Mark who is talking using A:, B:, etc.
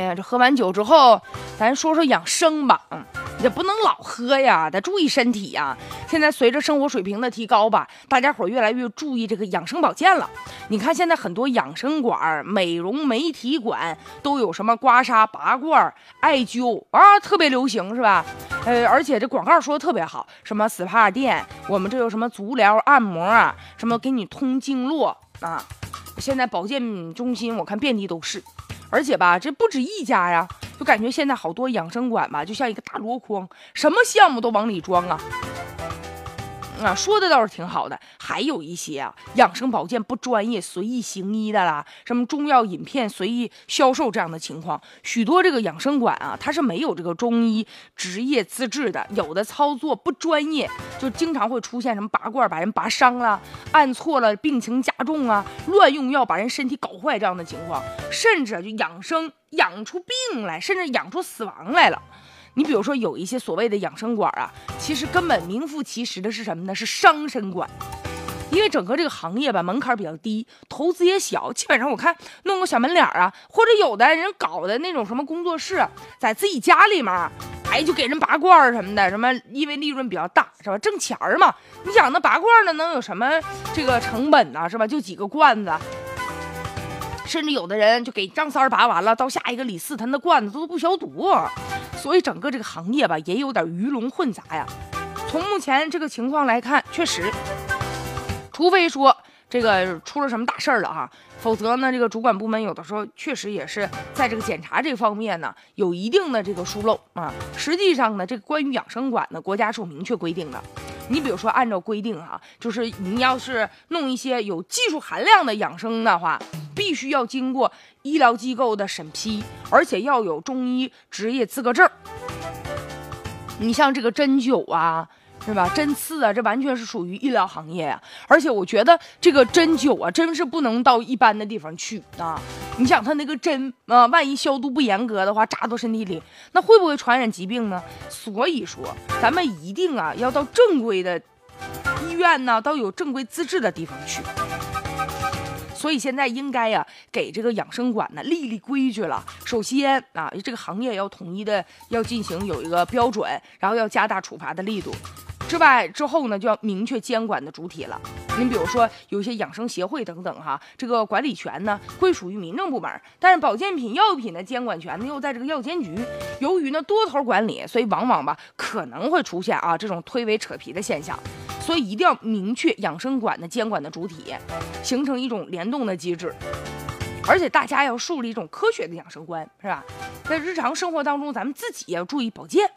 A: 哎呀，这喝完酒之后，咱说说养生吧。嗯，也不能老喝呀，得注意身体呀。现在随着生活水平的提高吧，大家伙越来越注意这个养生保健了。你看现在很多养生馆、美容美体馆都有什么刮痧、拔罐、艾灸啊，特别流行是吧？呃，而且这广告说的特别好，什么 SPA 店，我们这有什么足疗、按摩啊，什么给你通经络啊。现在保健中心我看遍地都是，而且吧，这不止一家呀，就感觉现在好多养生馆吧，就像一个大箩筐，什么项目都往里装啊。啊，说的倒是挺好的，还有一些啊，养生保健不专业、随意行医的啦，什么中药饮片随意销售这样的情况，许多这个养生馆啊，它是没有这个中医职业资质的，有的操作不专业，就经常会出现什么拔罐把人拔伤了，按错了病情加重啊，乱用药把人身体搞坏这样的情况，甚至就养生养出病来，甚至养出死亡来了。你比如说，有一些所谓的养生馆啊，其实根本名副其实的是什么呢？是伤身馆。因为整个这个行业吧，门槛比较低，投资也小，基本上我看弄个小门脸啊，或者有的人搞的那种什么工作室，在自己家里面，哎，就给人拔罐什么的，什么因为利润比较大，是吧？挣钱儿嘛。你想那拔罐的能有什么这个成本呢？是吧？就几个罐子，甚至有的人就给张三拔完了，到下一个李四，他那罐子都不消毒。所以整个这个行业吧，也有点鱼龙混杂呀。从目前这个情况来看，确实，除非说这个出了什么大事儿了哈，否则呢，这个主管部门有的时候确实也是在这个检查这方面呢，有一定的这个疏漏啊。实际上呢，这个关于养生馆呢，国家是有明确规定的。你比如说，按照规定啊，就是你要是弄一些有技术含量的养生的话，必须要经过医疗机构的审批，而且要有中医职业资格证。你像这个针灸啊，是吧？针刺啊，这完全是属于医疗行业呀。而且我觉得这个针灸啊，真是不能到一般的地方去啊。你想，他那个针啊，万一消毒不严格的话，扎到身体里，那会不会传染疾病呢？所以说，咱们一定啊，要到正规的医院呢，到有正规资质的地方去。所以现在应该呀，给这个养生馆呢立立规矩了。首先啊，这个行业要统一的要进行有一个标准，然后要加大处罚的力度。之外之后呢，就要明确监管的主体了。你比如说，有一些养生协会等等哈，这个管理权呢归属于民政部门，但是保健品、药品的监管权呢又在这个药监局。由于呢多头管理，所以往往吧可能会出现啊这种推诿扯皮的现象。所以一定要明确养生馆的监管的主体，形成一种联动的机制，而且大家要树立一种科学的养生观，是吧？在日常生活当中，咱们自己也要注意保健。